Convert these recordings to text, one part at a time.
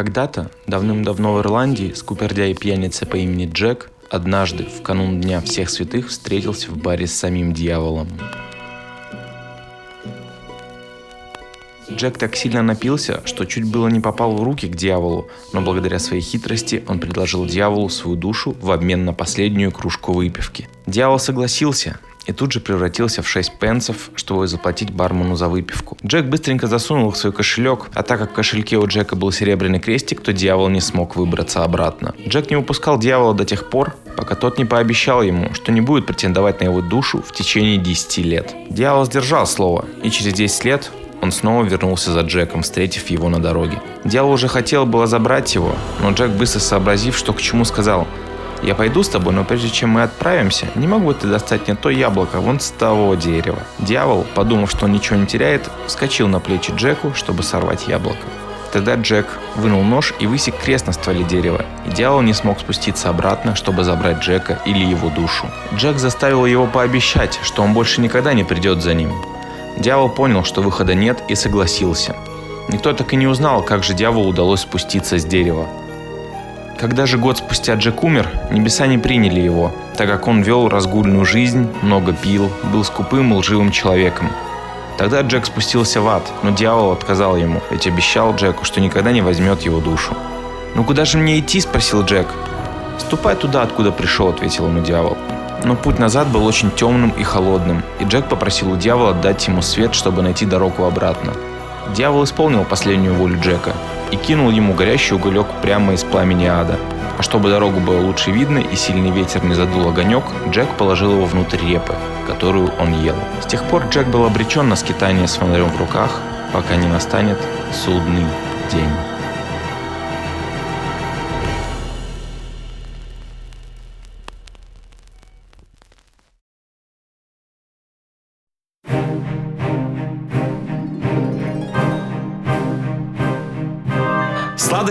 Когда-то, давным-давно в Ирландии, скупердяй пьяница по имени Джек однажды, в канун Дня всех святых, встретился в баре с самим дьяволом. Джек так сильно напился, что чуть было не попал в руки к дьяволу, но благодаря своей хитрости он предложил дьяволу свою душу в обмен на последнюю кружку выпивки. Дьявол согласился, и тут же превратился в 6 пенсов, чтобы заплатить бармену за выпивку. Джек быстренько засунул в свой кошелек, а так как в кошельке у Джека был серебряный крестик, то дьявол не смог выбраться обратно. Джек не упускал дьявола до тех пор, пока тот не пообещал ему, что не будет претендовать на его душу в течение 10 лет. Дьявол сдержал слово, и через 10 лет он снова вернулся за Джеком, встретив его на дороге. Дьявол уже хотел было забрать его, но Джек, быстро сообразив, что к чему, сказал «Я пойду с тобой, но прежде чем мы отправимся, не могу ты достать мне то яблоко вон с того дерева». Дьявол, подумав, что он ничего не теряет, вскочил на плечи Джеку, чтобы сорвать яблоко. Тогда Джек вынул нож и высек крест на стволе дерева, и дьявол не смог спуститься обратно, чтобы забрать Джека или его душу. Джек заставил его пообещать, что он больше никогда не придет за ним, Дьявол понял, что выхода нет и согласился. Никто так и не узнал, как же дьяволу удалось спуститься с дерева. Когда же год спустя Джек умер, небеса не приняли его, так как он вел разгульную жизнь, много пил, был скупым и лживым человеком. Тогда Джек спустился в ад, но дьявол отказал ему, ведь обещал Джеку, что никогда не возьмет его душу. «Ну куда же мне идти?» – спросил Джек. «Ступай туда, откуда пришел», – ответил ему дьявол. Но путь назад был очень темным и холодным, и Джек попросил у дьявола дать ему свет, чтобы найти дорогу обратно. Дьявол исполнил последнюю волю Джека и кинул ему горящий уголек прямо из пламени ада. А чтобы дорогу было лучше видно и сильный ветер не задул огонек, Джек положил его внутрь репы, которую он ел. С тех пор Джек был обречен на скитание с фонарем в руках, пока не настанет судный день.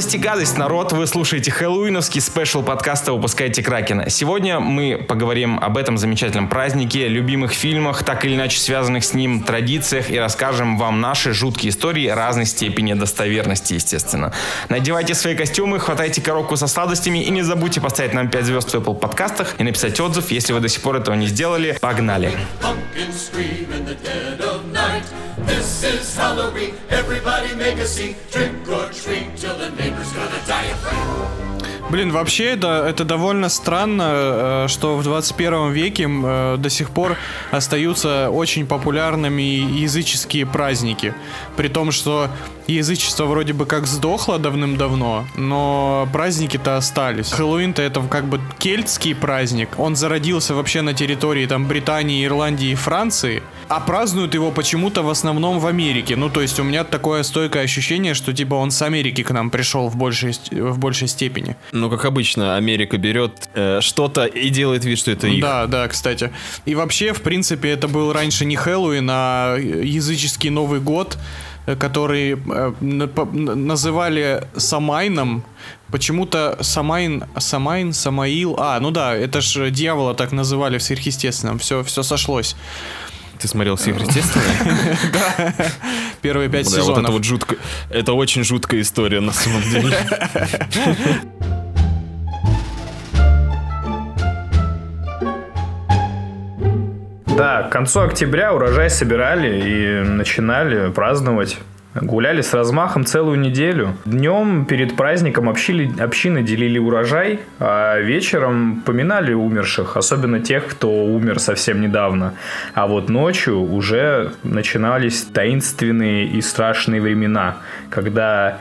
Сладость и гадость, народ, вы слушаете хэллоуиновский спешл подкаста «Выпускайте Кракена». Сегодня мы поговорим об этом замечательном празднике, любимых фильмах, так или иначе связанных с ним, традициях и расскажем вам наши жуткие истории разной степени достоверности, естественно. Надевайте свои костюмы, хватайте коробку со сладостями и не забудьте поставить нам 5 звезд в Apple подкастах и написать отзыв, если вы до сих пор этого не сделали. Погнали! This is Halloween. Everybody make a scene. Trick or treat till the neighbor's gonna die of fright. Блин, вообще это, это довольно странно, э, что в 21 веке э, до сих пор остаются очень популярными языческие праздники. При том, что язычество вроде бы как сдохло давным-давно, но праздники-то остались. Хэллоуин-то это как бы кельтский праздник. Он зародился вообще на территории там Британии, Ирландии и Франции, а празднуют его почему-то в основном в Америке. Ну, то есть у меня такое стойкое ощущение, что типа он с Америки к нам пришел в большей, в большей степени. Ну, как обычно, Америка берет э, что-то и делает вид, что это их. Да, да, кстати. И вообще, в принципе, это был раньше не Хэллоуин, а языческий Новый год. Э, который э, называли Самайном. Почему-то Самайн, Самайн, Самаил. А, ну да, это же дьявола так называли в сверхъестественном. Все, все сошлось. Ты смотрел сверхъестественное? Да. Первые пять сезонов. Вот это вот жутко. Это очень жуткая история на самом деле. Да, к концу октября урожай собирали и начинали праздновать. Гуляли с размахом целую неделю. Днем перед праздником общили, общины делили урожай, а вечером поминали умерших, особенно тех, кто умер совсем недавно. А вот ночью уже начинались таинственные и страшные времена, когда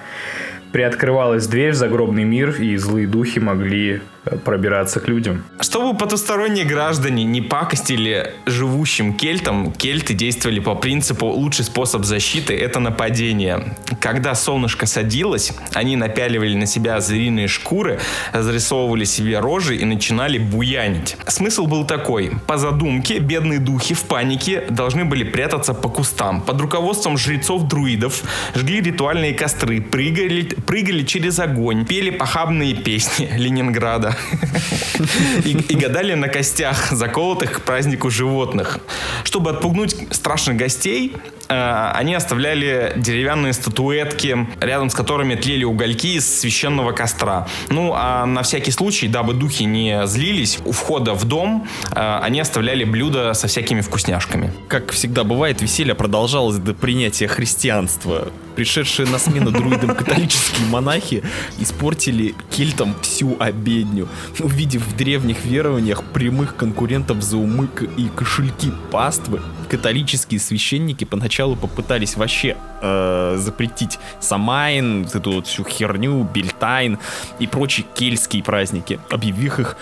приоткрывалась дверь в загробный мир, и злые духи могли пробираться к людям. Чтобы потусторонние граждане не пакостили живущим кельтам, кельты действовали по принципу лучший способ защиты – это нападение. Когда солнышко садилось, они напяливали на себя звериные шкуры, разрисовывали себе рожи и начинали буянить. Смысл был такой. По задумке, бедные духи в панике должны были прятаться по кустам. Под руководством жрецов-друидов жгли ритуальные костры, прыгали, прыгали через огонь, пели похабные песни Ленинграда, и, и гадали на костях, заколотых к празднику животных. Чтобы отпугнуть страшных гостей, э, они оставляли деревянные статуэтки, рядом с которыми тлели угольки из священного костра. Ну, а на всякий случай, дабы духи не злились, у входа в дом э, они оставляли блюда со всякими вкусняшками. Как всегда бывает, веселье продолжалось до принятия христианства. Пришедшие на смену друидам католические монахи испортили кельтам всю обедню, увидев в древних верованиях прямых конкурентов за умы и кошельки паствы, католические священники поначалу попытались вообще э, запретить Самайн, эту вот всю херню, Бельтайн и прочие кельтские праздники, объявив их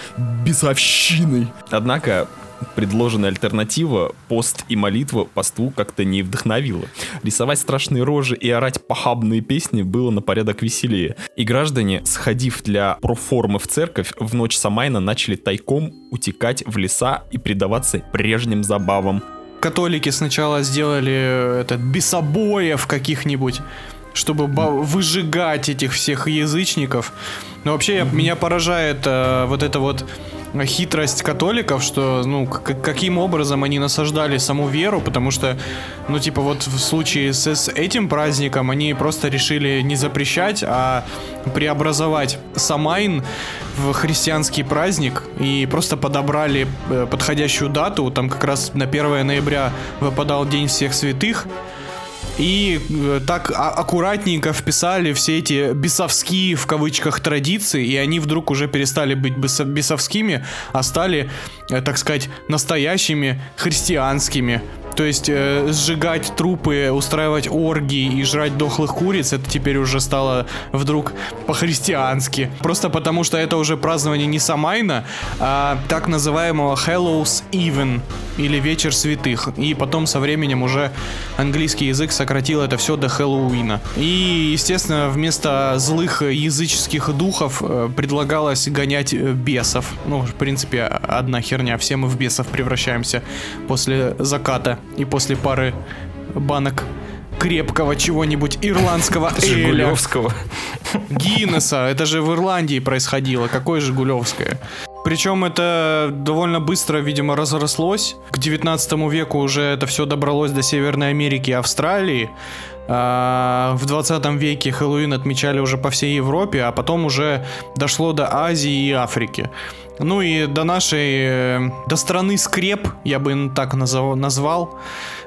бесовщиной. Однако предложенная альтернатива, пост и молитва посту как-то не вдохновила. Рисовать страшные рожи и орать похабные песни было на порядок веселее. И граждане, сходив для проформы в церковь, в ночь Самайна начали тайком утекать в леса и предаваться прежним забавам. Католики сначала сделали этот бесобоев каких-нибудь, чтобы выжигать этих всех язычников. Но вообще mm-hmm. меня поражает э, вот это вот хитрость католиков, что, ну, каким образом они насаждали саму веру, потому что, ну, типа, вот в случае с, с этим праздником они просто решили не запрещать, а преобразовать Самайн в христианский праздник и просто подобрали э, подходящую дату, там как раз на 1 ноября выпадал День всех святых, и э, так а, аккуратненько вписали все эти бесовские в кавычках традиции, и они вдруг уже перестали быть бесовскими, а стали, э, так сказать, настоящими христианскими. То есть э, сжигать трупы, устраивать оргии и жрать дохлых куриц, это теперь уже стало вдруг по-христиански. Просто потому, что это уже празднование не Самайна, а так называемого Hallows Even, или Вечер Святых. И потом со временем уже английский язык сократил это все до Хэллоуина. И, естественно, вместо злых языческих духов э, предлагалось гонять э, бесов. Ну, в принципе, одна херня. Все мы в бесов превращаемся после заката и после пары банок крепкого чего-нибудь ирландского эля. Жигулевского. Гиннеса. Это же в Ирландии происходило. Какое Жигулевское? Причем это довольно быстро, видимо, разрослось. К 19 веку уже это все добралось до Северной Америки и Австралии. А, в 20 веке Хэллоуин отмечали уже по всей Европе, а потом уже дошло до Азии и Африки. Ну и до нашей, э, до страны скреп, я бы так назвал,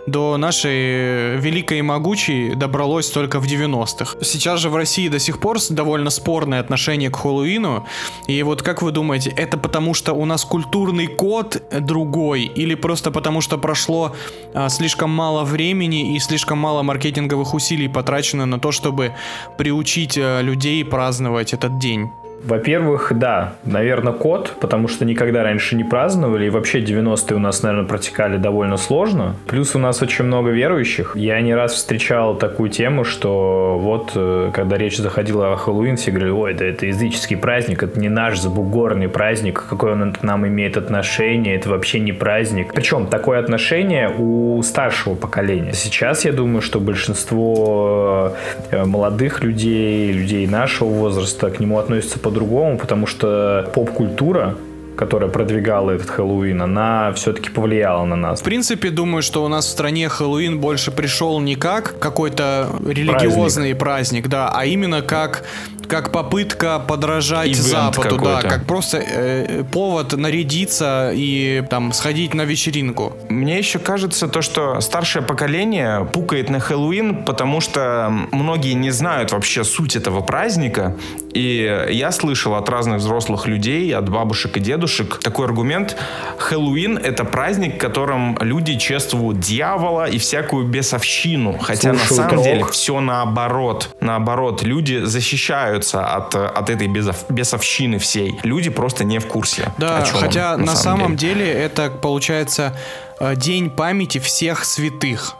до нашей великой и могучей добралось только в 90-х. Сейчас же в России до сих пор довольно спорное отношение к Хэллоуину. И вот как вы думаете, это потому что у нас культурный код другой или просто потому что прошло а, слишком мало времени и слишком мало маркетинговых усилий потрачено на то, чтобы приучить а, людей праздновать этот день? Во-первых, да, наверное, код, потому что никогда раньше не праздновали, и вообще 90-е у нас, наверное, протекали довольно сложно. Плюс у нас очень много верующих. Я не раз встречал такую тему, что вот, э, когда речь заходила о Хэллоуин, все говорили, ой, да это языческий праздник, это не наш забугорный праздник, какой он к нам имеет отношение, это вообще не праздник. Причем такое отношение у старшего поколения. Сейчас я думаю, что большинство э, молодых людей, людей нашего возраста к нему относятся по по-другому, потому что поп-культура которая продвигала этот Хэллоуин, она все-таки повлияла на нас. В принципе, думаю, что у нас в стране Хэллоуин больше пришел не как какой-то религиозный праздник, праздник да, а именно как как попытка подражать Ивент Западу, да, как просто э, повод нарядиться и там сходить на вечеринку. Мне еще кажется то, что старшее поколение пукает на Хэллоуин, потому что многие не знают вообще суть этого праздника. И я слышал от разных взрослых людей, от бабушек и дедушек такой аргумент. Хэллоуин — это праздник, в котором люди чествуют дьявола и всякую бесовщину. Хотя Слушают на самом рок. деле все наоборот. Наоборот, люди защищаются от, от этой безов, бесовщины всей. Люди просто не в курсе. Да, хотя он, на, на самом, самом деле. деле это получается э, день памяти всех святых.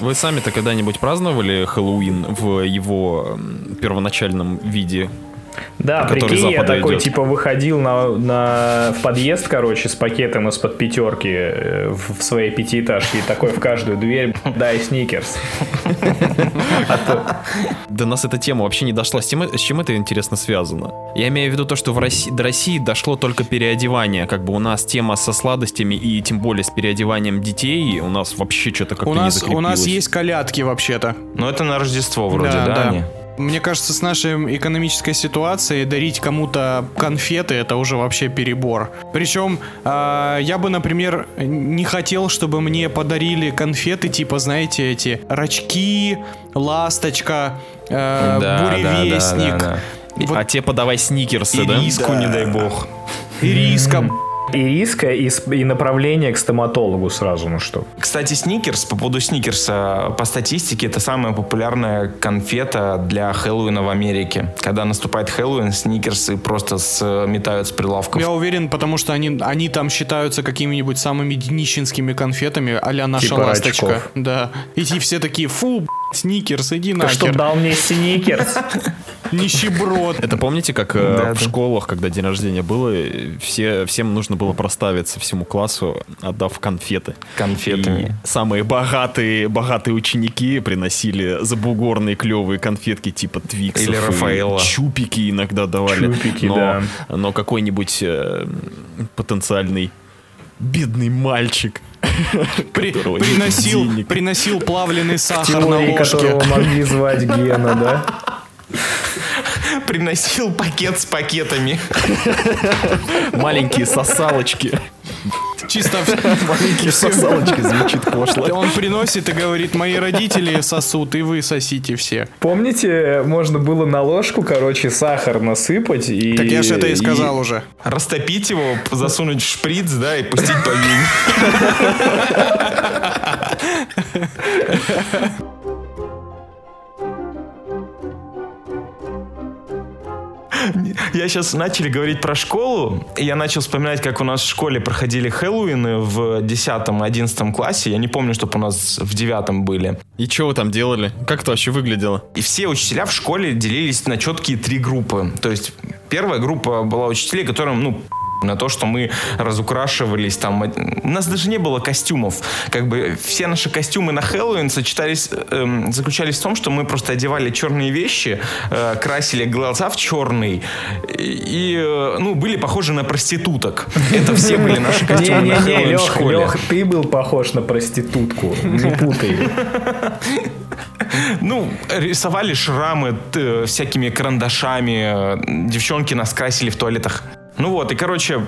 Вы сами-то когда-нибудь праздновали Хэллоуин в его первоначальном виде? Да, прикинь, я такой, идет. типа, выходил на, на, в подъезд, короче, с пакетом из-под пятерки э, в, в своей пятиэтажке, и такой в каждую дверь, дай сникерс. До нас эта тема вообще не дошла. С, чем это, интересно, связано? Я имею в виду то, что в России, до России дошло только переодевание. Как бы у нас тема со сладостями и тем более с переодеванием детей у нас вообще что-то как-то не нас, у закрепилось. нас есть колядки вообще-то. Но это на Рождество вроде, да? они? Мне кажется, с нашей экономической ситуацией дарить кому-то конфеты это уже вообще перебор. Причем а, я бы, например, не хотел, чтобы мне подарили конфеты типа, знаете, эти рачки, ласточка, э, Да, да, буревестник, да, да, вот А те подавай сникерсы, да? Ириску, не дай бог. ириска. И риска, и, и направление к стоматологу сразу, ну что. Кстати, сникерс, по поводу сникерса, по статистике, это самая популярная конфета для Хэллоуина в Америке. Когда наступает Хэллоуин, сникерсы просто сметают с прилавков. Я уверен, потому что они, они там считаются какими-нибудь самыми днищенскими конфетами, а-ля наша Типа ласточка. рачков. Да. И те все такие, фу, сникерс, иди нахер, дал мне сникерс. нищеброд. Это помните, как э, Да, в да. школах, когда день рождения было, э, все, всем нужно было проставиться всему классу, отдав конфеты. Конфетами. И самые богатые, богатые ученики приносили забугорные клевые конфетки типа Твиксов. Или и Рафаэлло. Чупики иногда давали. Чупики, но, да. Но какой-нибудь э, потенциальный бедный мальчик, При- приносил, денег. приносил плавленый сахар на ложке. которого могли звать Гена, да? Приносил пакет с пакетами. маленькие сосалочки. Чисто Маленькие сосалочки звучит пошло. он приносит и говорит, мои родители сосут, и вы сосите все. Помните, можно было на ложку, короче, сахар насыпать и... Так я же это и сказал уже. Растопить его, засунуть в шприц, да, и пустить по Я сейчас начали говорить про школу, и я начал вспоминать, как у нас в школе проходили Хэллоуины в 10-11 классе. Я не помню, чтобы у нас в 9 были. И что вы там делали? Как это вообще выглядело? И все учителя в школе делились на четкие три группы. То есть первая группа была учителей, которым, ну, на то, что мы разукрашивались там. У нас даже не было костюмов. Как бы все наши костюмы на Хэллоуин сочетались, эм, заключались в том, что мы просто одевали черные вещи, э, красили глаза в черный и, э, ну, были похожи на проституток. Это все были наши костюмы на Хэллоуин в школе. Лех, ты был похож на проститутку. Не путай. Ну, рисовали шрамы всякими карандашами. э, Девчонки нас красили в туалетах. Ну вот, и, короче,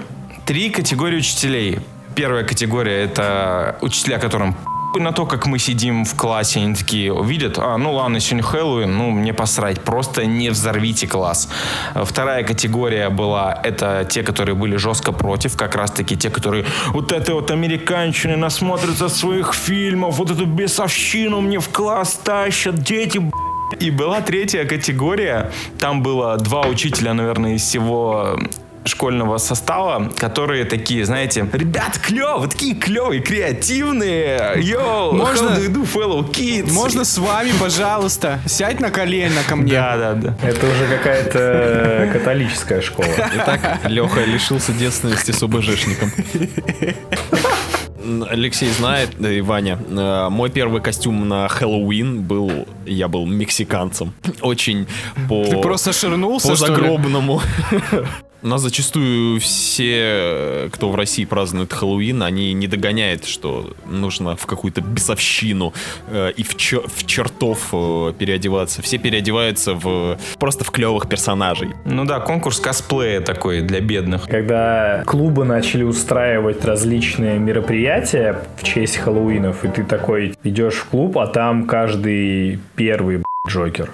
три категории учителей. Первая категория — это учителя, которым на то, как мы сидим в классе, они такие увидят, а, ну ладно, сегодня Хэллоуин, ну мне посрать, просто не взорвите класс. Вторая категория была, это те, которые были жестко против, как раз-таки те, которые вот это вот американщины насмотрятся своих фильмов, вот эту бесовщину мне в класс тащат, дети, б***ь». и была третья категория, там было два учителя, наверное, из всего школьного состава, которые такие, знаете, ребят, клево, вы такие клевые, креативные, йоу, Можно- how do you do, fellow kids? Можно с вами, пожалуйста? Сядь на колено ко мне. Да, да, да. Это уже какая-то э, католическая школа. Итак, Леха лишился девственности с ОБЖшником. Алексей знает, да и Ваня, э, мой первый костюм на Хэллоуин был, я был мексиканцем. Очень по... Ты просто ширнулся, по что ли? загробному. У нас зачастую все, кто в России празднует Хэллоуин, они не догоняют, что нужно в какую-то бесовщину э, и в, чё- в чертов э, переодеваться. Все переодеваются в просто в клевых персонажей. Ну да, конкурс косплея такой для бедных. Когда клубы начали устраивать различные мероприятия в честь Хэллоуинов, и ты такой идешь в клуб, а там каждый первый Джокер.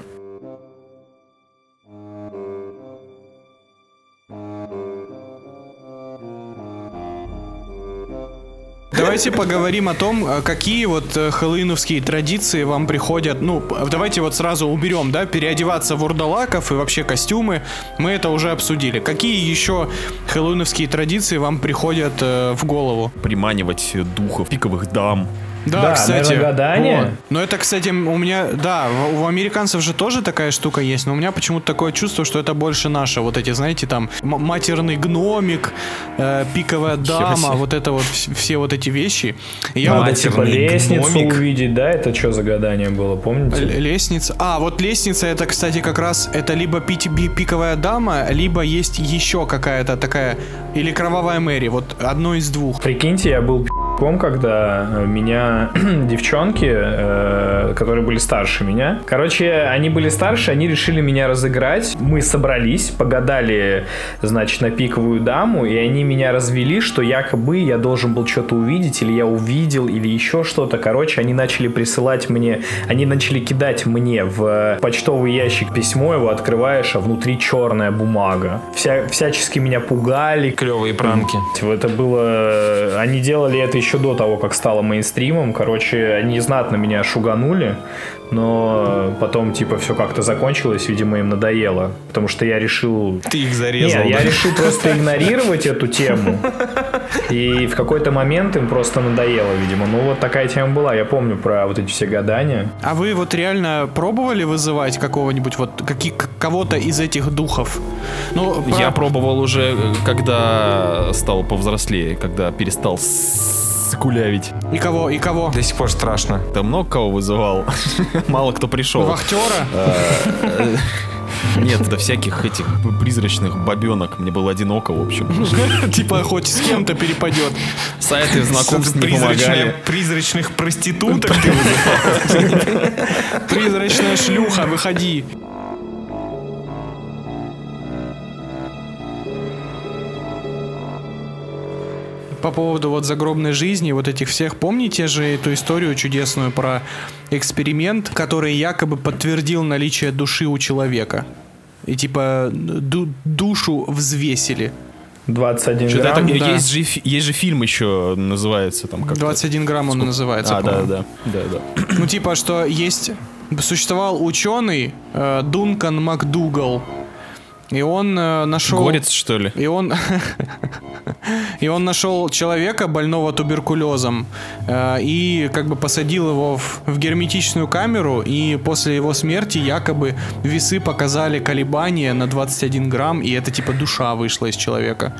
Давайте поговорим о том, э, какие вот э, хэллоуиновские традиции вам приходят. Ну, давайте вот сразу уберем, да, переодеваться в урдалаков и вообще костюмы. Мы это уже обсудили. Какие еще хэллоуиновские традиции вам приходят э, в голову? Приманивать духов, пиковых дам. Да, Да, кстати. наверное, гадание. вот. Но это, кстати, у меня, да, у американцев же тоже такая штука есть, но у меня почему-то такое чувство, что это больше наше. Вот эти, знаете, там матерный гномик, э, пиковая дама, вот это вот вс- все вот эти вещи. Я Надо вот типа лестницу гномик. увидеть, да? Это что за гадание было, помните? Л- Лестница. А, вот лестница это, кстати, как раз это либо би- пиковая дама, либо есть еще какая-то такая, или кровавая Мэри. Вот одно из двух. Прикиньте, я был пи***ком, когда э, меня девчонки, э, которые были старше меня, короче, они были старше, они решили меня разыграть. Мы собрались, погадали, значит, на пиковую даму, и они меня развели, что якобы я должен был что-то увидеть, или я увидел, или еще что-то. Короче, они начали присылать мне, они начали кидать мне в почтовый ящик письмо, его открываешь, а внутри черная бумага. Вся, всячески меня пугали, Клевые пранки. это было... Они делали это еще до того, как стало мейнстримом. Короче, они знатно меня шуганули, но потом, типа, все как-то закончилось, видимо, им надоело. Потому что я решил... Ты их Не, зарезал. я да? решил просто игнорировать эту тему. И в какой-то момент им просто надоело, видимо. Ну, вот такая тема была. Я помню про вот эти все гадания. А вы вот реально пробовали вызывать какого-нибудь вот каких кого-то из этих духов? Ну, про- Я пробовал уже, э, когда стал повзрослее, когда перестал скулявить. и кого и кого? До сих пор страшно. Ты много кого вызывал? Мало кто пришел. Вахтера? Нет, до всяких этих призрачных бабенок. Мне было одиноко, в общем. Типа хоть с кем-то перепадет. Сайты знакомств не помогали. Призрачных проституток ты. Призрачная шлюха, выходи. По поводу вот загробной жизни, вот этих всех, помните же эту историю чудесную про эксперимент, который якобы подтвердил наличие души у человека? И типа ду- душу взвесили. 21 Что-то грамм. это- да. есть, же, есть же фильм еще, называется там как 21 грамм он называется. А, да, да, да, да. Ну, типа, что есть... Существовал ученый э, Дункан МакДугал. И он э, нашел... Горец, что ли? И он... И он нашел человека, больного туберкулезом, э, и как бы посадил его в, в герметичную камеру, и после его смерти якобы весы показали колебания на 21 грамм, и это типа душа вышла из человека.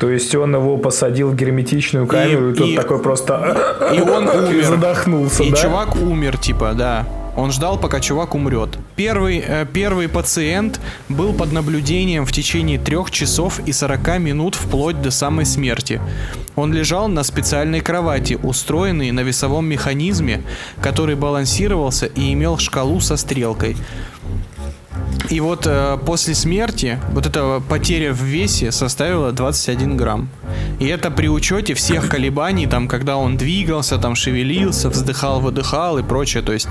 То есть он его посадил в герметичную камеру, и, И- тот и- такой просто... И он И умер. задохнулся, И да? чувак умер, типа, да. Он ждал, пока чувак умрет. Первый, э, первый пациент был под наблюдением в течение трех часов и 40 минут вплоть до самой смерти. Он лежал на специальной кровати, устроенной на весовом механизме, который балансировался и имел шкалу со стрелкой. И вот э, после смерти вот эта потеря в весе составила 21 грамм. И это при учете всех колебаний, там, когда он двигался, там, шевелился, вздыхал, выдыхал и прочее. То есть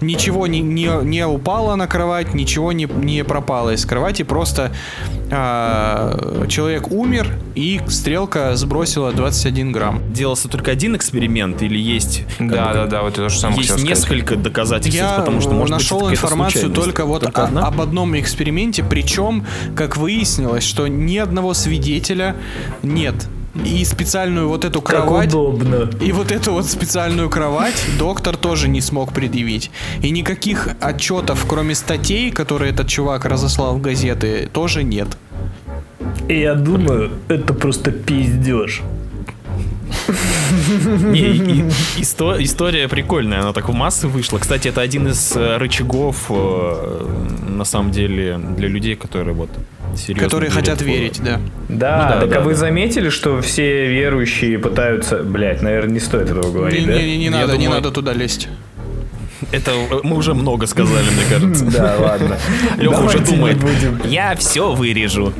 ничего не, не, не упало на кровать, ничего не, не пропало из кровати, просто а, человек умер, и стрелка сбросила 21 грамм. Делался только один эксперимент или есть... Да, бы, да, да, вот это то же самое Есть хотел сказать. несколько доказательств, Я потому что может нашел быть, информацию только вот Только о- одна? об одном эксперименте, причем, как выяснилось, что ни одного свидетеля нет. И специальную вот эту Как кровать... удобно. И вот эту вот специальную кровать доктор тоже не смог предъявить. И никаких отчетов, кроме статей, которые этот чувак разослал в газеты, тоже нет. И я думаю, это просто пиздеж. Не, и- и- исто- история прикольная, она так в массы вышла. Кстати, это один из э, рычагов, э, на самом деле, для людей, которые вот серьезно которые хотят в- верить, да. Да, Ну да, так да, а вы да. заметили, что все верующие пытаются... Блять, наверное, не стоит этого Не, говорить, да? не, не, не надо, не думаю- надо туда лезть. Это мы уже много сказали, мне кажется. Да, ладно. Леха уже думает, будем. я все вырежу.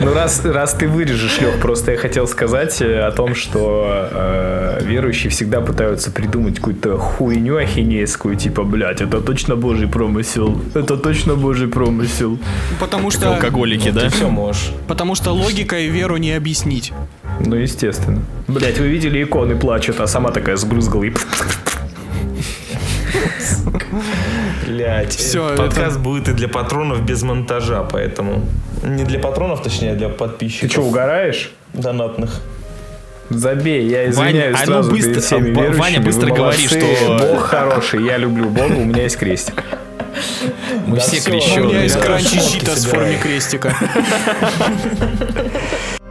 Ну, раз, раз ты вырежешь, Лех, просто я хотел сказать э, о том, что э, верующие всегда пытаются придумать какую-то хуйню ахинейскую, типа, блядь, это точно божий промысел, это точно божий промысел. Потому что, Алкоголики, Ты да? все можешь. потому что логикой веру не объяснить. Ну, естественно. Блять, вы видели иконы плачут, а сама такая сбрызгала и... Блять. Всё, Подкаст будет и для патронов без монтажа, поэтому... Не для патронов, точнее, а для Ты подписчиков. что, угораешь? Донатных. Забей, я извиняюсь Вань, а ну сразу быстро- перед всеми а, Ваня, верующими. быстро Вы говори, что- Бог хороший, я люблю Бога, у меня есть крестик. Мы Да все всё, У меня крещеные. есть кранчи щита в собираю. форме крестика.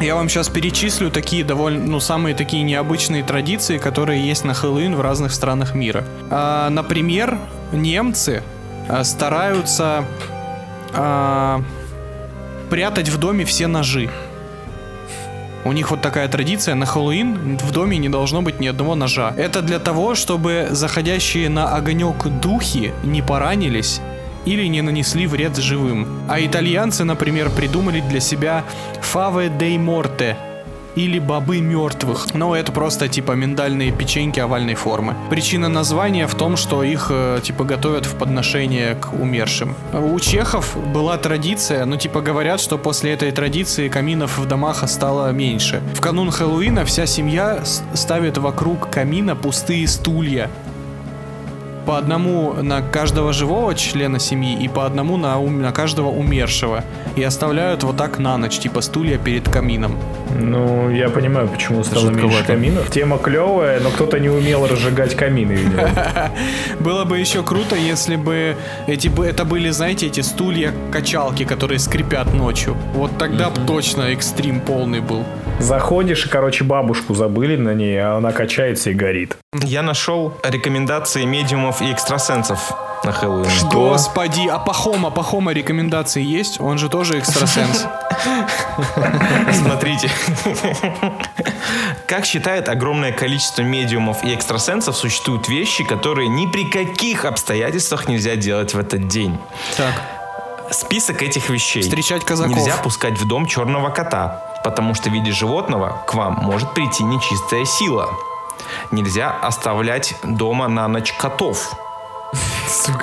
Я вам сейчас перечислю такие довольно, ну, самые такие необычные традиции, которые есть на Хэллоуин в разных странах мира. А, например, немцы а, стараются а, прятать в доме все ножи. У них вот такая традиция, на Хэллоуин в доме не должно быть ни одного ножа. Это для того, чтобы заходящие на огонек духи не поранились или не нанесли вред живым. А итальянцы, например, придумали для себя «Fave dei morte» или «Бобы мертвых». Но это просто типа миндальные печеньки овальной формы. Причина названия в том, что их э, типа готовят в подношение к умершим. У чехов была традиция, ну типа говорят, что после этой традиции каминов в домах стало меньше. В канун Хэллоуина вся семья ставит вокруг камина пустые стулья. По одному на каждого живого члена семьи и по одному на, ум- на каждого умершего. И оставляют вот так на ночь, типа стулья перед камином. Ну, я понимаю, почему стало меньше каминов. Тема клевая, но кто-то не умел разжигать камины. Было бы еще круто, если бы эти бы это были, знаете, эти стулья-качалки, которые скрипят ночью. Вот тогда бы точно экстрим полный был. Заходишь, и, короче, бабушку забыли на ней, а она качается и горит. Я нашел рекомендации медиумов и экстрасенсов на Хэллоуин. Господи, а Пахома, Пахома рекомендации есть? Он же тоже экстрасенс. Смотрите. Как считает огромное количество медиумов и экстрасенсов, существуют вещи, которые ни при каких обстоятельствах нельзя делать в этот день. Так, Список этих вещей. Встречать казаков. Нельзя пускать в дом черного кота, потому что в виде животного к вам может прийти нечистая сила. Нельзя оставлять дома на ночь котов.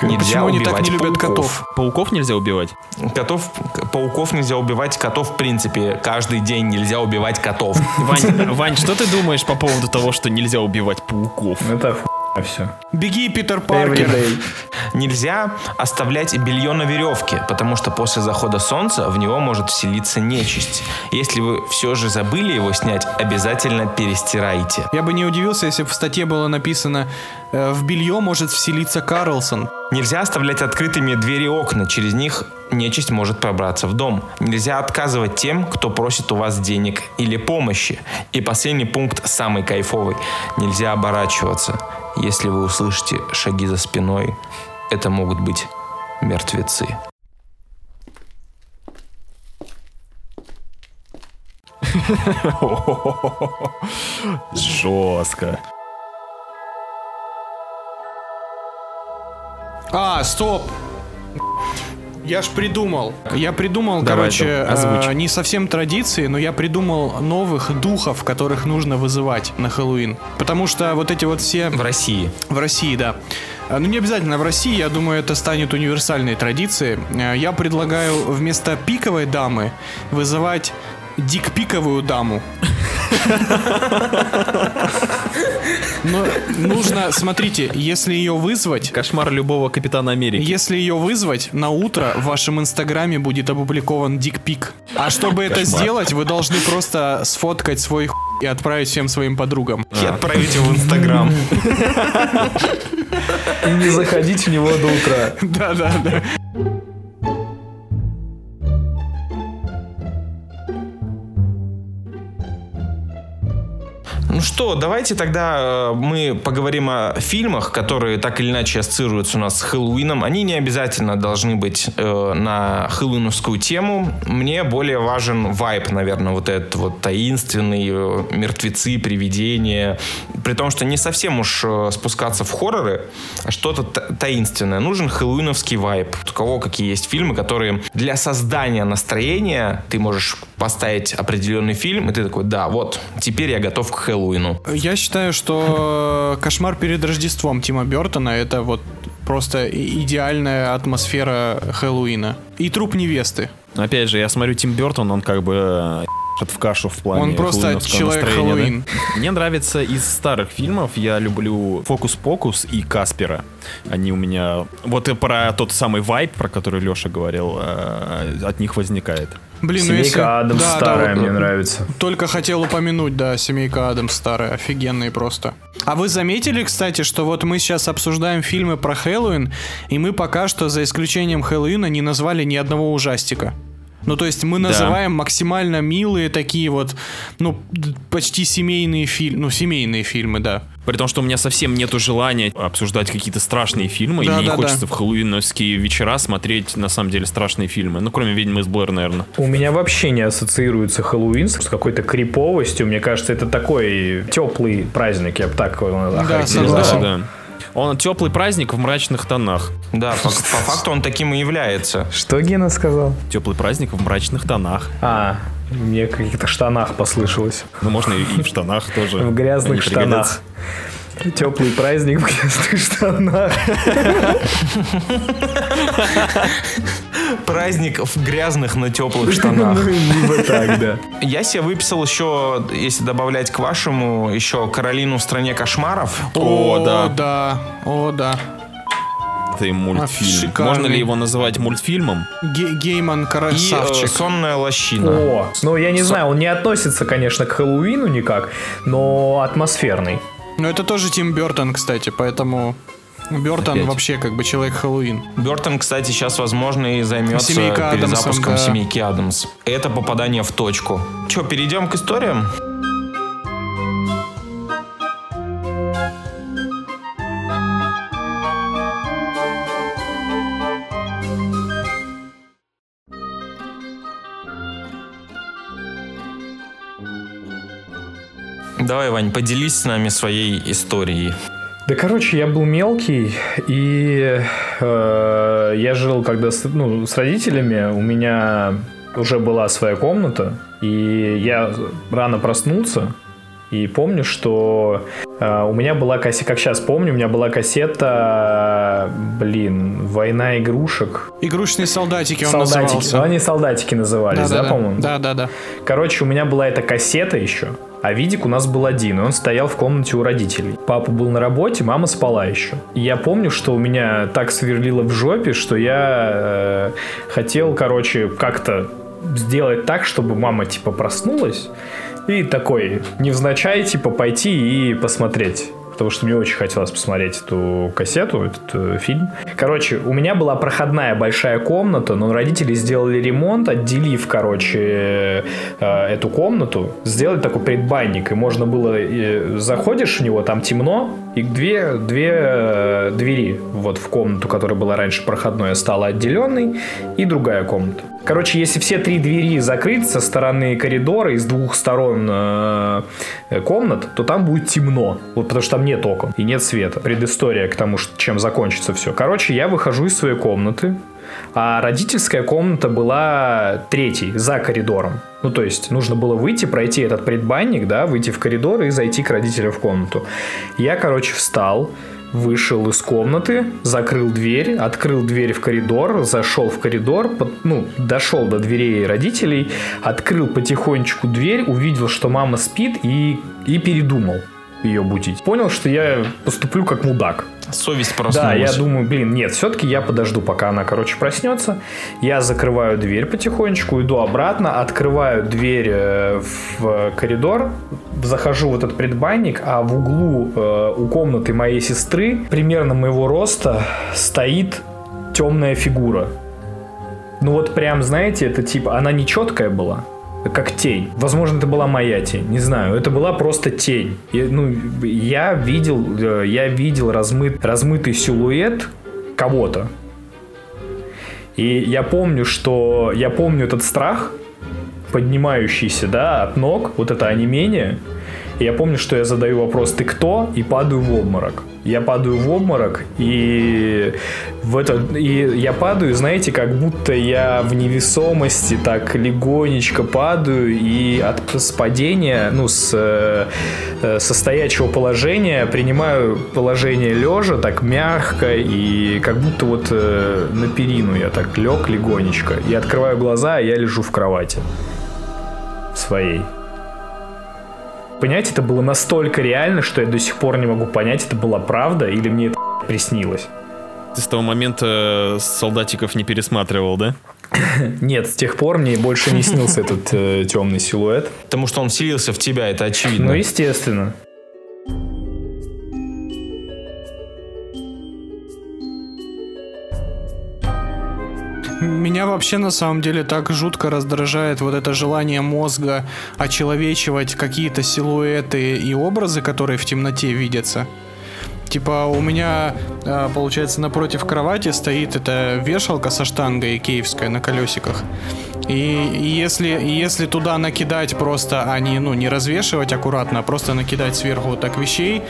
Нельзя почему они так не любят пауков. котов? Пауков нельзя убивать? Котов, пауков нельзя убивать, котов в принципе каждый день нельзя убивать котов. Вань, Вань, что ты думаешь по поводу того, что нельзя убивать пауков? Это все. Беги, Питер Паркер. Нельзя оставлять белье на веревке, потому что после захода солнца в него может вселиться нечисть. Если вы все же забыли его снять, обязательно перестирайте. Я бы не удивился, если бы в статье было написано э, «В белье может вселиться Карлсон». Нельзя оставлять открытыми двери и окна, через них нечисть может пробраться в дом. Нельзя отказывать тем, кто просит у вас денег или помощи. И последний пункт, самый кайфовый. Нельзя оборачиваться. Если вы услышите шаги за спиной, это могут быть мертвецы. Жестко. А, стоп! Я ж придумал. Я придумал, Давай, короче, э, не совсем традиции, но я придумал новых духов, которых нужно вызывать на Хэллоуин. Потому что вот эти вот все В России. в России, да. А, Ну, не обязательно в России, я думаю, это станет универсальной традицией. Э, Я предлагаю вместо пиковой дамы вызывать дикпиковую даму. Но нужно, смотрите, если ее вызвать, Кошмар любого Капитана Америки. если ее вызвать, на утро в вашем инстаграме будет опубликован дикпик. А чтобы это Кошмар. сделать, вы должны просто сфоткать свой хуй и отправить всем своим подругам. И отправить его в Инстаграм. И не заходить в него до утра. Да, Ну что, давайте тогда э, мы поговорим о фильмах, которые так или иначе ассоциируются у нас с Хэллоуином. Они не обязательно должны быть э, на хэллоуиновскую тему. Мне более важен вайб, наверное, вот этот вот таинственный, э, мертвецы, привидения. При том, что не совсем уж э, спускаться в хорроры, а что-то та- таинственное. Нужен хэллоуиновский вайб. У кого какие есть фильмы, которые для создания настроения ты можешь поставить определенный фильм, и ты такой, да, вот, теперь я готов к Хэллоуину. Я считаю, что «Кошмар перед Рождеством» Тима Бертона — это вот просто идеальная атмосфера Хэллоуина. И труп невесты. Но опять же, я смотрю Тим Бертон, он как бы э, в кашу в плане Он просто человек настроения, да? Хэллоуин. Мне нравится из старых фильмов, я люблю «Фокус-покус» и «Каспера». Они у меня... Вот и про тот самый вайп, про который Леша говорил, э, от них возникает. Блин, ну Семейка если... Адамс Да, да, старая вот, мне нравится. Только хотел упомянуть, да, семейка Адамс старая, офигенные просто. А вы заметили, кстати, что вот мы сейчас обсуждаем фильмы про Хэллоуин, и мы пока что, за исключением Хэллоуина, не назвали ни одного ужастика. Ну, то есть мы называем максимально милые такие вот, ну, почти семейные фильмы, ну, семейные фильмы, да. При том, что у меня совсем нету желания обсуждать какие-то страшные фильмы, Да, и мне да, не хочется да. в хэллоуиновские вечера смотреть, на самом деле, страшные фильмы. Ну, кроме «Ведьмы из Блэр», наверное. У меня вообще не ассоциируется Хэллоуин с какой-то криповостью. Мне кажется, это такой теплый праздник, я бы так его охарактеризовал. согласен. Да, да. Он теплый праздник в мрачных тонах. Да, по, по факту он таким и является. Что Гена сказал? Теплый праздник в мрачных тонах. А, мне в каких-то штанах послышалось. Ну, можно и в штанах тоже. В грязных штанах. Теплый праздник в грязных штанах. Праздник в грязных, но теплых штанах. Ну, либо так, да. Я себе выписал еще, если добавлять к вашему, еще Каролину в стране кошмаров. О, да. да, о, да. И мультфильм. шикарный. Можно ли его называть мультфильмом? Ге- Гейман И э, красавчик. сонная лощина. О, ну я не знаю, он не относится, конечно, к Хэллоуину никак, но атмосферный. Ну, это тоже Тим Бертон, кстати, поэтому... Бертон Опять. вообще как бы человек Хэллоуин. Бертон, кстати, сейчас, возможно, и займется Семейка Адамсом, перезапуском да. семейки Адамс. Это попадание в точку. Че, перейдем к историям? Давай, Вань, поделись с нами своей историей. Да, короче, я был мелкий, и э, я жил когда с, ну, с родителями, у меня уже была своя комната, и я рано проснулся, и помню, что э, у меня была кассета, как сейчас помню, у меня была кассета, блин, «Война игрушек». Игрушечные солдатики он солдатики, назывался. ну, они солдатики назывались, да, по-моему? Да, да, да. Короче, у меня была эта кассета еще, а видик у нас был один, и он стоял в комнате у родителей. Папа был на работе, мама спала еще. И я помню, что у меня так сверлило в жопе, что я э, хотел, короче, как-то сделать так, чтобы мама, типа, проснулась, и такой, невзначай, типа, пойти и посмотреть. Потому что мне очень хотелось посмотреть эту кассету, этот э, фильм. Короче, у меня была проходная большая комната, но родители сделали ремонт, отделив, короче, э, эту комнату, сделали такой предбанник, и можно было, э, заходишь в него, там темно, и две, две э, двери вот в комнату, которая была раньше проходной, стала отделенной, и другая комната. Короче, если все три двери закрыть со стороны коридора и с двух сторон э, э, комнат, то там будет темно. Вот потому что там нет окон и нет света. Предыстория к тому, что- чем закончится все. Короче, я выхожу из своей комнаты, а родительская комната была третьей, за коридором. Ну, то есть, нужно было выйти, пройти этот предбанник, да, выйти в коридор и зайти к родителям в комнату. Я, короче, встал, вышел из комнаты, закрыл дверь, открыл дверь в коридор, зашел в коридор, под- ну, дошел до дверей родителей, открыл потихонечку дверь, увидел, что мама спит и, и передумал ее будить. Понял, что я поступлю как мудак. Совесть Да, проснулась. я думаю, блин, нет, все-таки я подожду, пока она, короче, проснется. Я закрываю дверь потихонечку, иду обратно, открываю дверь э, в коридор, захожу в этот предбанник, а в углу э, у комнаты моей сестры, примерно моего роста, стоит темная фигура. Ну вот прям, знаете, это типа, она не четкая была, как тень. Возможно, это была моя тень, не знаю. Это была просто тень. И, ну, я видел, э, я видел размыт, размытый силуэт кого-то. И я помню, что я помню этот страх, поднимающийся, да, от ног, вот это онемение. И я помню, что я задаю вопрос «ты кто?» и падаю в обморок. Я падаю в обморок, и, в это, и я падаю, знаете, как будто я в невесомости так легонечко падаю, и от падения, ну, с, э, э, со стоячего положения принимаю положение лежа так мягко, и как будто вот э, на перину я так лег легонечко, и открываю глаза, а я лежу в кровати своей. Понимаете, это было настолько реально, что я до сих пор не могу понять, это была правда или мне это приснилось. Ты с того момента солдатиков не пересматривал, да? Нет, с тех пор мне больше не снился этот э, темный силуэт. Потому что он вселился в тебя, это очевидно. Ну, естественно. Меня вообще на самом деле так жутко раздражает вот это желание мозга очеловечивать какие-то силуэты и образы, которые в темноте видятся. Типа у меня, а, получается, напротив кровати стоит эта вешалка со штангой киевская на колесиках. И, если, если туда накидать просто, а не, ну, не развешивать аккуратно, а просто накидать сверху вот так вещей,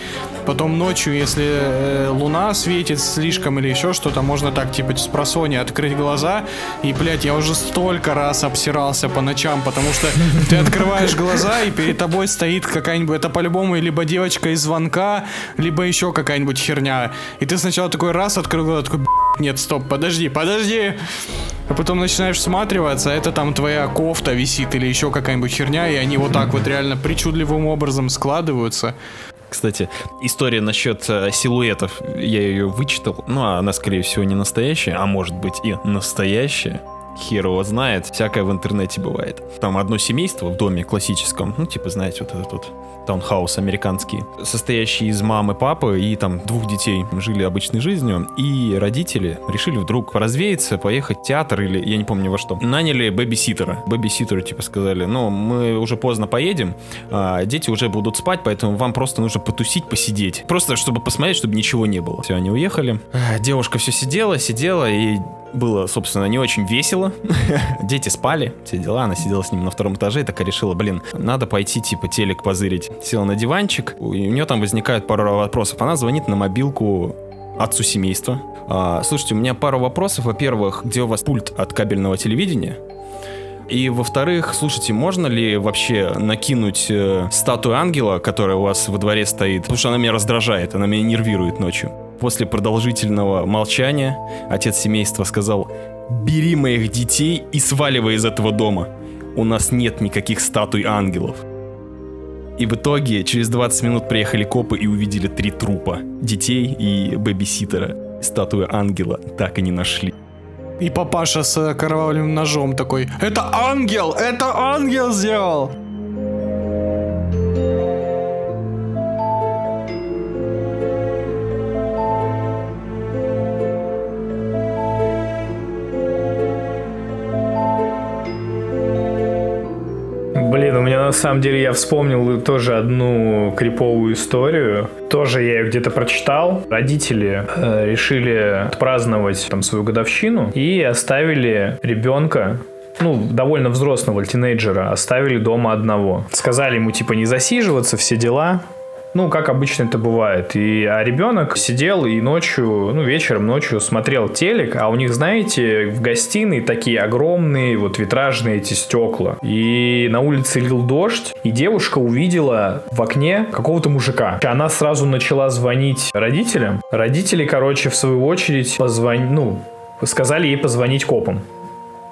потом ночью, если э, луна светит слишком или еще что-то, можно так, типа, с просони открыть глаза, и, блядь, я уже столько раз обсирался по ночам, потому что ты открываешь глаза, и перед тобой стоит какая-нибудь, это по-любому либо девочка из звонка, либо еще какая-нибудь херня. И ты сначала такой раз открыл глаза, такой, нет, стоп, подожди, подожди. А потом начинаешь всматриваться, это там твоя кофта висит или еще какая-нибудь херня, и они вот так вот реально причудливым образом складываются. Кстати, история насчет э, силуэтов, я ее вычитал. Ну, а она, скорее всего, не настоящая, а может быть и настоящая. Хер его знает, всякое в интернете бывает. Там одно семейство в доме классическом, ну, типа, знаете, вот этот вот таунхаус американский, состоящий из мамы, папы и там двух детей жили обычной жизнью, и родители решили вдруг развеяться, поехать в театр или я не помню во что. Наняли бэби-ситера. Бэби-ситеру типа сказали, ну, мы уже поздно поедем, а дети уже будут спать, поэтому вам просто нужно потусить, посидеть. Просто чтобы посмотреть, чтобы ничего не было. Все, они уехали. Девушка все сидела, сидела, и было, собственно, не очень весело. Дети спали, все дела. Она сидела с ним на втором этаже и такая решила, блин, надо пойти, типа, телек позырить села на диванчик, у нее там возникает пару вопросов. Она звонит на мобилку отцу семейства. А, слушайте, у меня пару вопросов. Во-первых, где у вас пульт от кабельного телевидения? И во-вторых, слушайте, можно ли вообще накинуть э, статую ангела, которая у вас во дворе стоит? Потому что она меня раздражает, она меня нервирует ночью. После продолжительного молчания отец семейства сказал, бери моих детей и сваливай из этого дома. У нас нет никаких статуй ангелов. И в итоге через 20 минут приехали копы и увидели три трупа. Детей и бэбиситера. Статую ангела так и не нашли. И папаша с кровавым ножом такой, это ангел, это ангел сделал. Самом деле я вспомнил тоже одну криповую историю. Тоже я ее где-то прочитал. Родители э, решили отпраздновать там свою годовщину и оставили ребенка ну, довольно взрослого тинейджера оставили дома одного. Сказали ему, типа, не засиживаться, все дела. Ну, как обычно это бывает. И, а ребенок сидел и ночью, ну, вечером, ночью смотрел телек, а у них, знаете, в гостиной такие огромные вот витражные эти стекла. И на улице лил дождь, и девушка увидела в окне какого-то мужика. Она сразу начала звонить родителям. Родители, короче, в свою очередь позвон... ну, сказали ей позвонить копам.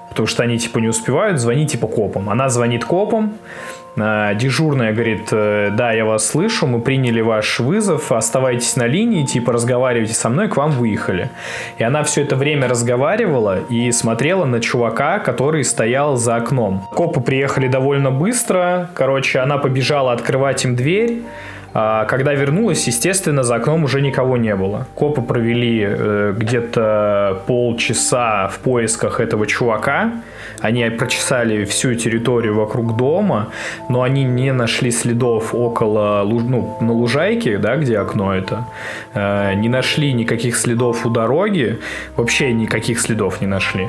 Потому что они, типа, не успевают, звонить, типа, копам. Она звонит копам, Э, дежурная говорит, э, да, я вас слышу, мы приняли ваш вызов, оставайтесь на линии, типа разговаривайте со мной, к вам выехали. И она все это время разговаривала и смотрела на чувака, который стоял за окном. Копы приехали довольно быстро, короче, она побежала открывать им дверь, а когда вернулась, естественно, за окном уже никого не было. Копы провели э, где-то полчаса в поисках этого чувака. Они прочесали всю территорию вокруг дома, но они не нашли следов около, ну, на лужайке, да, где окно это. Э, не нашли никаких следов у дороги. Вообще никаких следов не нашли.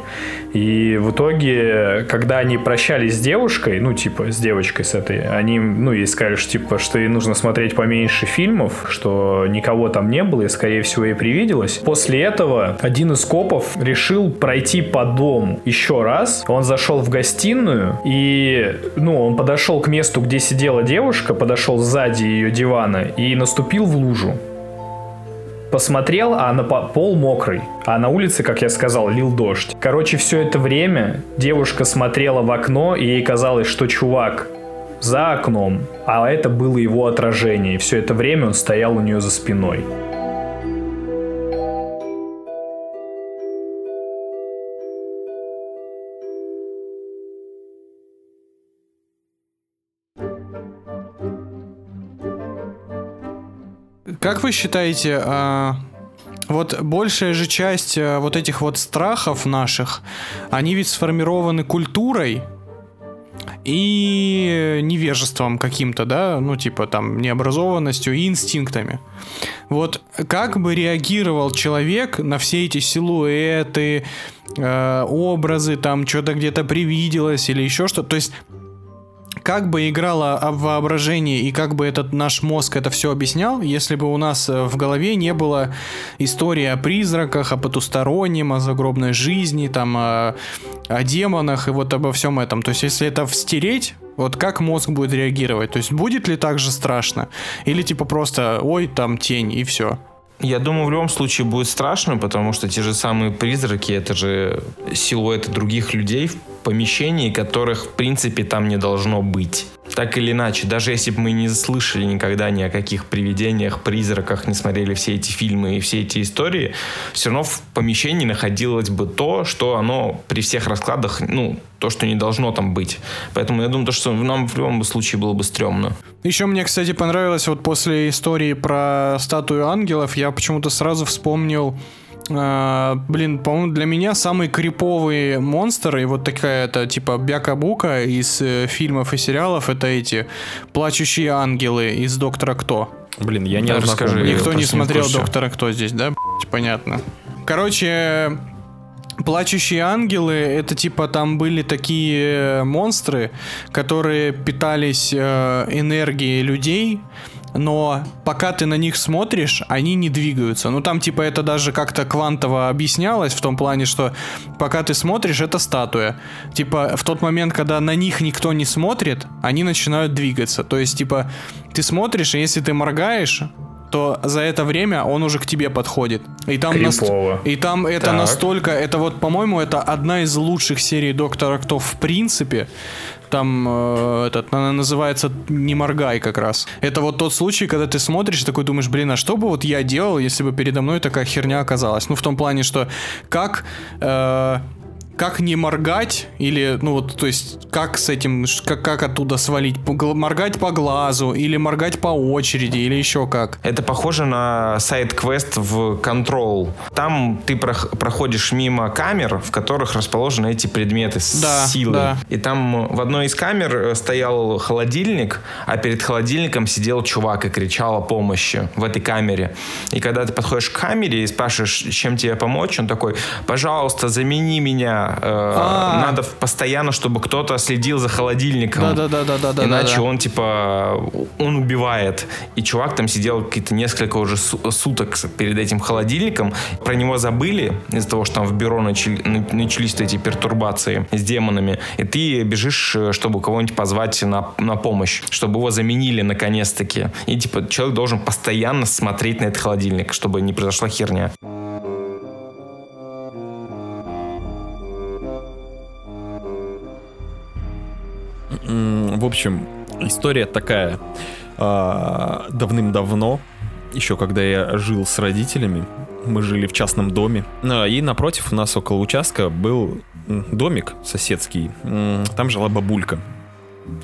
И в итоге, когда они прощались с девушкой, ну, типа, с девочкой с этой, они, ну, ей сказали, что, типа, что ей нужно смотреть поменьше фильмов, что никого там не было и, скорее всего, ей привиделось. После этого один из копов решил пройти по дому еще раз. Он зашел в гостиную и, ну, он подошел к месту, где сидела девушка, подошел сзади ее дивана и наступил в лужу посмотрел, а на пол мокрый. А на улице, как я сказал, лил дождь. Короче, все это время девушка смотрела в окно, и ей казалось, что чувак за окном, а это было его отражение, и все это время он стоял у нее за спиной. Как вы считаете, а, вот большая же часть а, вот этих вот страхов наших, они ведь сформированы культурой и невежеством каким-то, да, ну типа там необразованностью и инстинктами. Вот как бы реагировал человек на все эти силуэты, э, образы, там что-то где-то привиделось или еще что-то. То есть как бы играло воображение и как бы этот наш мозг это все объяснял, если бы у нас э, в голове не было истории о призраках, о потустороннем, о загробной жизни, там, о, о демонах и вот обо всем этом. То есть, если это встереть, вот как мозг будет реагировать? То есть, будет ли так же страшно? Или типа просто, ой, там тень и все? Я думаю, в любом случае будет страшно, потому что те же самые призраки, это же силуэты других людей в помещении, которых, в принципе, там не должно быть. Так или иначе, даже если бы мы не слышали никогда ни о каких привидениях, призраках, не смотрели все эти фильмы и все эти истории, все равно в помещении находилось бы то, что оно при всех раскладах, ну, то, что не должно там быть. Поэтому я думаю, что нам в любом случае было бы стрёмно. Еще мне, кстати, понравилось вот после истории про статую ангелов, я почему-то сразу вспомнил Uh, блин, по-моему, для меня самый криповый монстр и вот такая это типа бяка-бука из э, фильмов и сериалов это эти плачущие ангелы из Доктора Кто. Блин, я не да, расскажу. Никто не смотрел не Доктора Кто здесь, да? Понятно. Короче, Плачущие ангелы это типа там были такие монстры, которые питались э, энергией людей, но пока ты на них смотришь, они не двигаются. Ну там типа это даже как-то квантово объяснялось в том плане, что пока ты смотришь, это статуя. Типа в тот момент, когда на них никто не смотрит, они начинают двигаться. То есть типа ты смотришь, и если ты моргаешь, то за это время он уже к тебе подходит. И там, наст... и там это так. настолько, это вот, по-моему, это одна из лучших серий Доктора Кто в принципе. Там э, этот она называется «Не моргай» как раз. Это вот тот случай, когда ты смотришь такой думаешь, блин, а что бы вот я делал, если бы передо мной такая херня оказалась? Ну, в том плане, что как... Э, как не моргать, или, ну вот, то есть, как с этим, как, как оттуда свалить? Моргать по глазу, или моргать по очереди, или еще как? Это похоже на сайт-квест в Control. Там ты проходишь мимо камер, в которых расположены эти предметы с да, силой. Да. И там в одной из камер э, стоял холодильник, а перед холодильником сидел чувак и кричал о помощи в этой камере. И когда ты подходишь к камере и спрашиваешь, чем тебе помочь, он такой, пожалуйста, замени меня э, а. надо постоянно, чтобы кто-то следил за холодильником. Да, да, да, да, да. Иначе он типа он убивает. И чувак там сидел какие-то несколько уже суток перед этим холодильником. Про него забыли из-за того, что там в бюро начали, начались эти пертурбации с демонами. И ты бежишь, э, чтобы кого-нибудь позвать на, на помощь, чтобы его заменили наконец-таки. И типа человек должен постоянно смотреть на этот холодильник, чтобы не произошла херня. Общем, история такая. А, давным-давно, еще когда я жил с родителями, мы жили в частном доме, а, и напротив у нас около участка был домик соседский. Там жила бабулька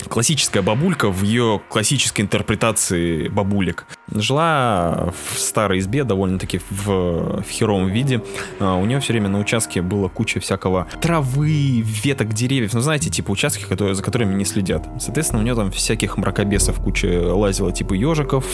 классическая бабулька в ее классической интерпретации бабулек. Жила в старой избе, довольно-таки в, в херовом виде. А, у нее все время на участке было куча всякого травы, веток, деревьев. Ну, знаете, типа участки, которые, за которыми не следят. Соответственно, у нее там всяких мракобесов куча лазила, типа ежиков,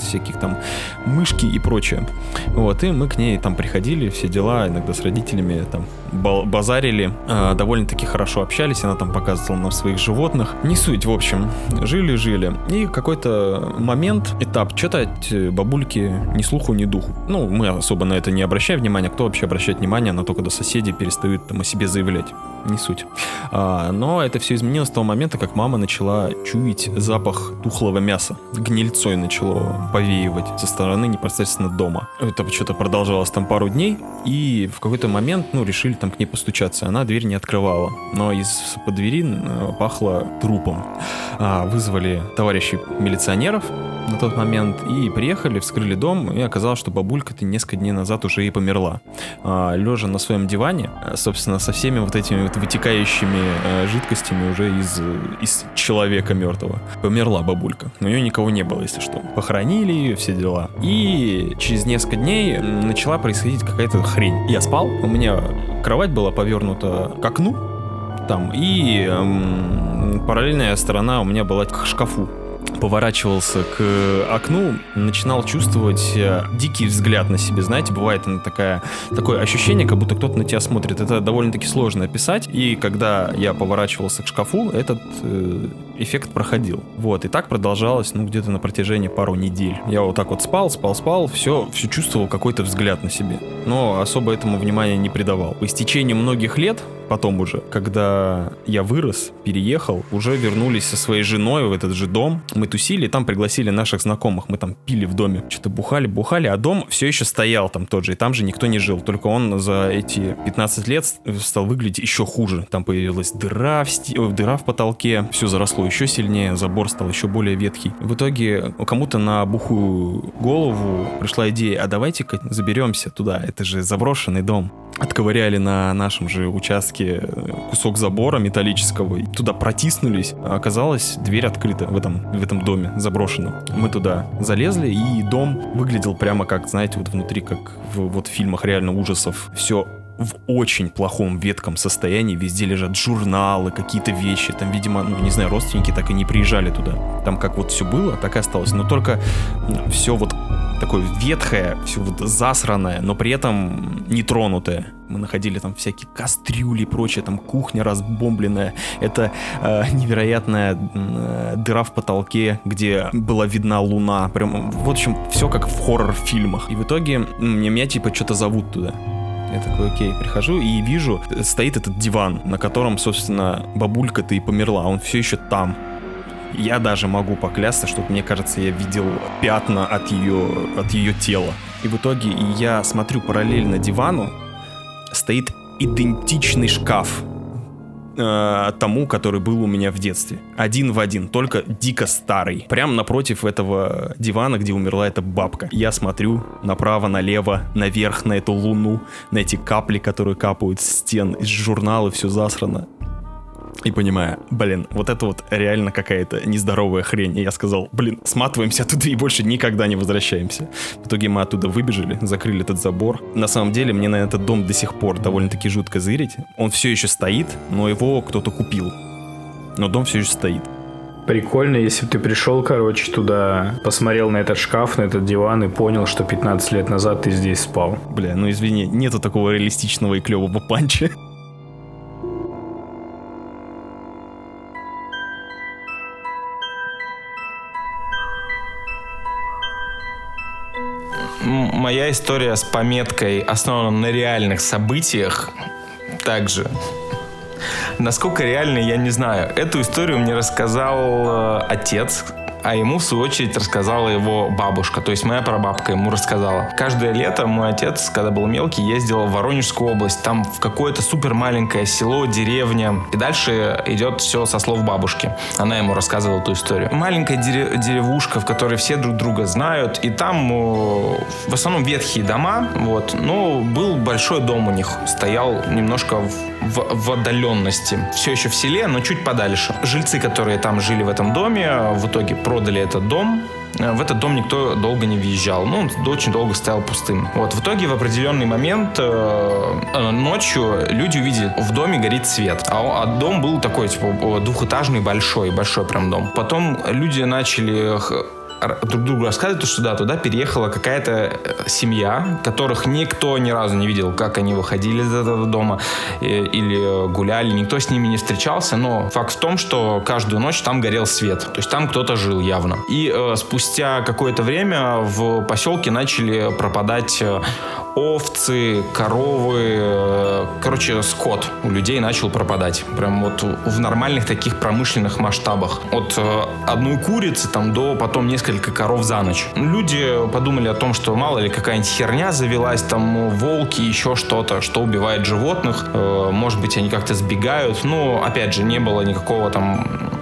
всяких там мышки и прочее. Вот, и мы к ней там приходили, все дела, иногда с родителями там базарили, а, довольно-таки хорошо общались, она там показывала нам своих животных. Не суть, в общем. Жили-жили. И какой-то момент, этап, что-то от бабульки ни слуху, ни духу. Ну, мы особо на это не обращаем внимания. Кто вообще обращает внимание на то, когда соседи перестают там о себе заявлять? не суть. А, но это все изменилось с того момента, как мама начала чуять запах тухлого мяса. Гнильцой начало повеивать со стороны непосредственно дома. Это что-то продолжалось там пару дней, и в какой-то момент, ну, решили там к ней постучаться. Она дверь не открывала, но из-под двери э, пахло трупом. А, вызвали товарищей милиционеров, на тот момент и приехали, вскрыли дом, и оказалось, что бабулька-то несколько дней назад уже и померла. А, лежа на своем диване, собственно, со всеми вот этими вот вытекающими э, жидкостями уже из, из человека мертвого. Померла бабулька. Но ее никого не было, если что. Похоронили ее, все дела. И через несколько дней начала происходить какая-то хрень. Я спал, у меня кровать была повернута к окну, там, и эм, параллельная сторона у меня была к шкафу поворачивался к окну, начинал чувствовать э, дикий взгляд на себе. Знаете, бывает такая, такое ощущение, как будто кто-то на тебя смотрит. Это довольно-таки сложно описать. И когда я поворачивался к шкафу, этот э, эффект проходил. Вот, и так продолжалось, ну, где-то на протяжении пару недель. Я вот так вот спал, спал, спал, все, все чувствовал какой-то взгляд на себе. Но особо этому внимания не придавал. По истечении многих лет потом уже, когда я вырос, переехал, уже вернулись со своей женой в этот же дом. Мы тусили, там пригласили наших знакомых. Мы там пили в доме, что-то бухали, бухали, а дом все еще стоял там тот же, и там же никто не жил. Только он за эти 15 лет стал выглядеть еще хуже. Там появилась дыра в, сти... дыра в потолке, все заросло еще сильнее, забор стал еще более ветхий. В итоге кому-то на бухую голову пришла идея, а давайте-ка заберемся туда, это же заброшенный дом. Отковыряли на нашем же участке кусок забора металлического, и туда протиснулись, а оказалось дверь открыта в этом, в этом доме заброшенном. Мы туда залезли, и дом выглядел прямо как, знаете, вот внутри, как в вот фильмах реально ужасов. Все в очень плохом ветком состоянии, везде лежат журналы, какие-то вещи, там, видимо, ну, не знаю, родственники так и не приезжали туда. Там как вот все было, так и осталось, но только все вот такое ветхое, все вот засранное, но при этом не тронутое. Мы находили там всякие кастрюли и прочее, там кухня разбомбленная. Это э, невероятная э, дыра в потолке, где была видна луна. Прям, в общем, все как в хоррор-фильмах. И в итоге мне, меня типа что-то зовут туда. Я такой, окей, прихожу и вижу, стоит этот диван, на котором, собственно, бабулька-то и померла, он все еще там. Я даже могу поклясться, что мне кажется, я видел пятна от ее, от ее тела. И в итоге я смотрю параллельно дивану, стоит идентичный шкаф э, тому, который был у меня в детстве. Один в один, только дико старый. Прям напротив этого дивана, где умерла эта бабка. Я смотрю направо, налево, наверх на эту луну, на эти капли, которые капают с стен, из журнала все засрано и понимая, блин, вот это вот реально какая-то нездоровая хрень. И я сказал, блин, сматываемся оттуда и больше никогда не возвращаемся. В итоге мы оттуда выбежали, закрыли этот забор. На самом деле мне на этот дом до сих пор довольно-таки жутко зырить. Он все еще стоит, но его кто-то купил. Но дом все еще стоит. Прикольно, если бы ты пришел, короче, туда, посмотрел на этот шкаф, на этот диван и понял, что 15 лет назад ты здесь спал. Бля, ну извини, нету такого реалистичного и клевого панча. Моя история с пометкой основана на реальных событиях также. Насколько реально, я не знаю. Эту историю мне рассказал э, отец, а ему, в свою очередь, рассказала его бабушка, то есть моя прабабка ему рассказала. Каждое лето мой отец, когда был мелкий, ездил в Воронежскую область, там в какое-то супер маленькое село, деревня, и дальше идет все со слов бабушки. Она ему рассказывала эту историю. Маленькая деревушка, в которой все друг друга знают, и там в основном ветхие дома, вот, но был большой дом у них, стоял немножко в, в, в отдаленности. Все еще в селе, но чуть подальше. Жильцы, которые там жили в этом доме, в итоге продали этот дом, э, в этот дом никто долго не въезжал. Ну, он очень долго стоял пустым. Вот, в итоге в определенный момент э, э ночью люди увидели, в доме горит свет. А, а дом был такой, типа, двухэтажный, большой, большой прям дом. Потом люди начали друг другу рассказывают, что да, туда переехала какая-то э, семья, которых никто ни разу не видел, как они выходили из этого дома э, или гуляли, никто с ними не встречался, но факт в том, что каждую ночь там горел свет, то есть там кто-то жил явно. И э, спустя какое-то время в поселке начали пропадать э, овцы, коровы, э, короче, скот у людей начал пропадать. Прям вот в нормальных таких промышленных масштабах. От э, одной курицы там до потом несколько коров за ночь. Люди подумали о том, что мало ли какая-нибудь херня завелась, там волки, еще что-то, что убивает животных. Э, может быть, они как-то сбегают. Но, опять же, не было никакого там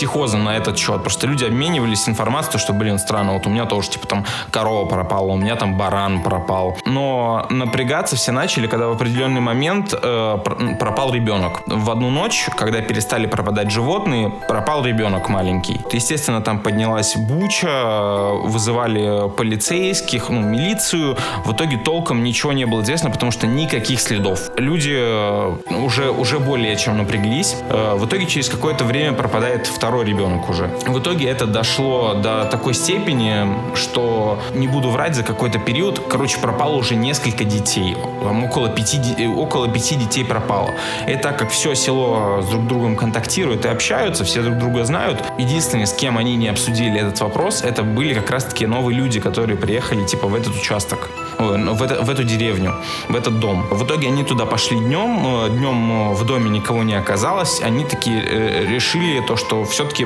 психоза на этот счет. Просто люди обменивались информацией, что, блин, странно, вот у меня тоже, типа, там, корова пропала, у меня там баран пропал. Но напрягаться все начали, когда в определенный момент э, пропал ребенок. В одну ночь, когда перестали пропадать животные, пропал ребенок маленький. Естественно, там поднялась буча, вызывали полицейских, ну, милицию. В итоге толком ничего не было известно, потому что никаких следов. Люди э, уже, уже более чем напряглись. Э, в итоге через какое-то время пропадает второй ребенок уже. В итоге это дошло до такой степени, что не буду врать, за какой-то период, короче, пропало уже несколько детей. Около пяти, около пяти детей пропало. И так как все село с друг другом контактирует и общаются, все друг друга знают, единственное, с кем они не обсудили этот вопрос, это были как раз-таки новые люди, которые приехали типа в этот участок, в, это, в эту деревню, в этот дом. В итоге они туда пошли днем, днем в доме никого не оказалось, они такие э, решили то, что все-таки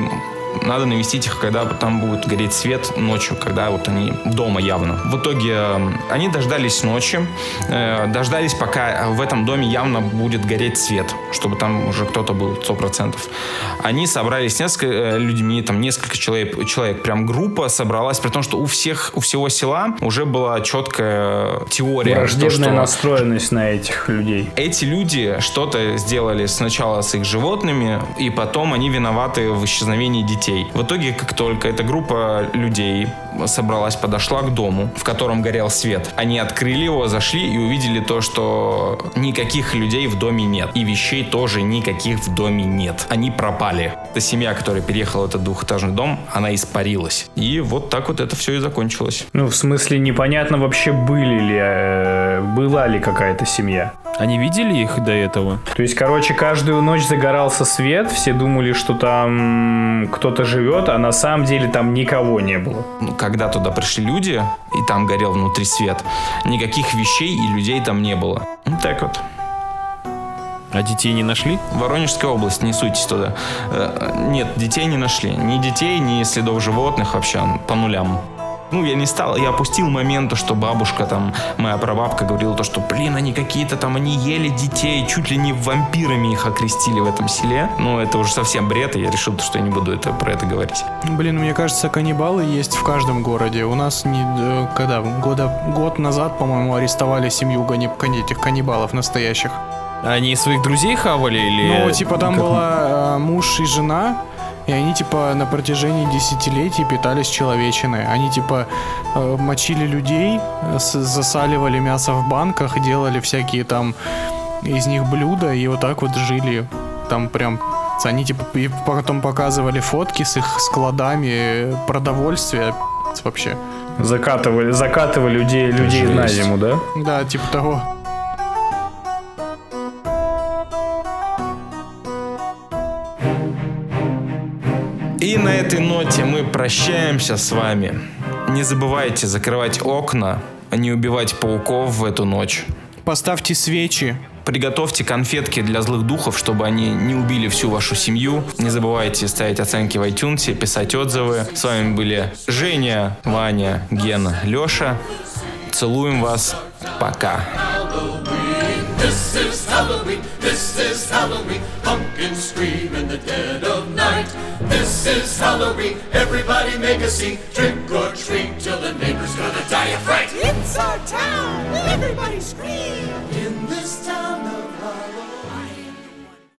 надо навестить их, когда там будет гореть свет ночью, когда вот они дома явно. В итоге э, они дождались ночи, э, дождались, пока в этом доме явно будет гореть свет, чтобы там уже кто-то был 100%. Они собрались несколько э, людьми, там несколько человек, человек, прям группа собралась, при том, что у всех, у всего села уже была четкая теория. Враждебная то, настроенность на этих людей. Эти люди что-то сделали сначала с их животными, и потом они виноваты в исчезновении детей детей. В итоге, как только эта группа людей собралась, подошла к дому, в котором горел свет, они открыли его, зашли и увидели то, что никаких людей в доме нет. И вещей тоже никаких в доме нет. Они пропали. Эта семья, которая переехала в этот двухэтажный дом, она испарилась. И вот так вот это все и закончилось. Ну, в смысле, непонятно вообще были ли, э, была ли какая-то семья. Они видели их до этого? То есть, короче, каждую ночь загорался свет, все думали, что там кто-то живет, а на самом деле там никого не было. Ну, когда туда пришли люди, и там горел внутри свет, никаких вещей и людей там не было. Вот так вот. А детей не нашли? Воронежская область, не суйтесь туда. Э, нет, детей не нашли. Ни детей, ни следов животных вообще по нулям ну, я не стал, я опустил момент, что бабушка там, моя прабабка говорила то, что, блин, они какие-то там, они ели детей, чуть ли не вампирами их окрестили в этом селе. Ну, это уже совсем бред, и я решил, что я не буду это, про это говорить. Блин, мне кажется, каннибалы есть в каждом городе. У нас не, э, когда, года, год назад, по-моему, арестовали семью этих каннибалов настоящих. Они своих друзей хавали или... Ну, типа там как... была э, муж и жена, и они, типа, на протяжении десятилетий питались человечиной. Они, типа, э, мочили людей, засаливали мясо в банках, делали всякие там из них блюда, и вот так вот жили. Там прям они типа и потом показывали фотки с их складами продовольствия вообще. Закатывали, закатывали людей, людей на зиму, да? Да, типа того. Этой ноте мы прощаемся с вами. Не забывайте закрывать окна, а не убивать пауков в эту ночь. Поставьте свечи. Приготовьте конфетки для злых духов, чтобы они не убили всю вашу семью. Не забывайте ставить оценки в iTunes, писать отзывы. С вами были Женя, Ваня, Гена, Леша. Целуем вас. Пока. This is Halloween, this is Halloween, pumpkins scream in the dead of night. This is Halloween, everybody make a scene, trick or treat till the neighbor's gonna die of fright. It's our town, everybody scream.